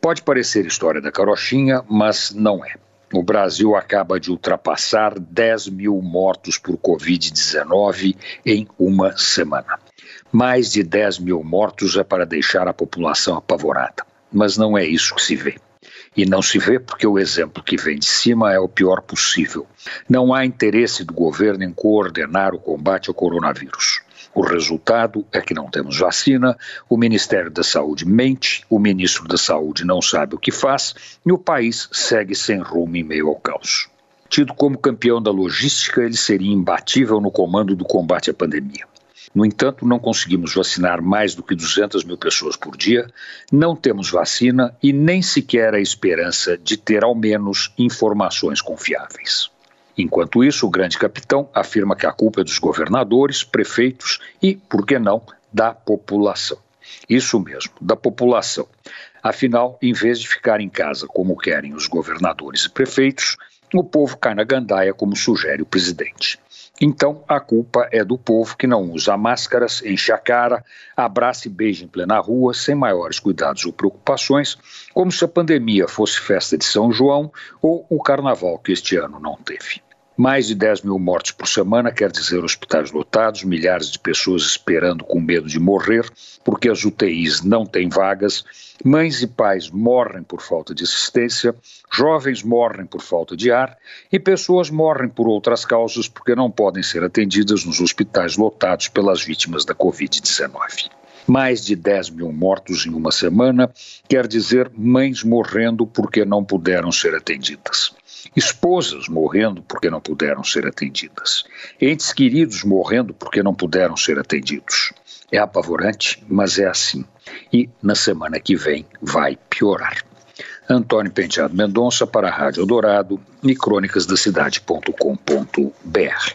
Pode parecer história da carochinha, mas não é. O Brasil acaba de ultrapassar 10 mil mortos por Covid-19 em uma semana. Mais de 10 mil mortos é para deixar a população apavorada. Mas não é isso que se vê. E não se vê porque o exemplo que vem de cima é o pior possível. Não há interesse do governo em coordenar o combate ao coronavírus. O resultado é que não temos vacina, o Ministério da Saúde mente, o ministro da Saúde não sabe o que faz e o país segue sem rumo em meio ao caos. Tido como campeão da logística, ele seria imbatível no comando do combate à pandemia. No entanto, não conseguimos vacinar mais do que 200 mil pessoas por dia, não temos vacina e nem sequer a esperança de ter ao menos informações confiáveis. Enquanto isso, o grande capitão afirma que a culpa é dos governadores, prefeitos e, por que não, da população. Isso mesmo, da população. Afinal, em vez de ficar em casa como querem os governadores e prefeitos, o povo cai na gandaia como sugere o presidente. Então, a culpa é do povo que não usa máscaras, enche a cara, abraça e beija em plena rua, sem maiores cuidados ou preocupações, como se a pandemia fosse festa de São João ou o carnaval que este ano não teve. Mais de 10 mil mortes por semana quer dizer hospitais lotados, milhares de pessoas esperando com medo de morrer, porque as UTIs não têm vagas, mães e pais morrem por falta de assistência, jovens morrem por falta de ar e pessoas morrem por outras causas porque não podem ser atendidas nos hospitais lotados pelas vítimas da Covid-19. Mais de 10 mil mortos em uma semana quer dizer mães morrendo porque não puderam ser atendidas esposas morrendo porque não puderam ser atendidas, entes queridos morrendo porque não puderam ser atendidos. É apavorante, mas é assim. E na semana que vem vai piorar. Antônio Penteado Mendonça para a Rádio Dourado e crônicasdacidade.com.br.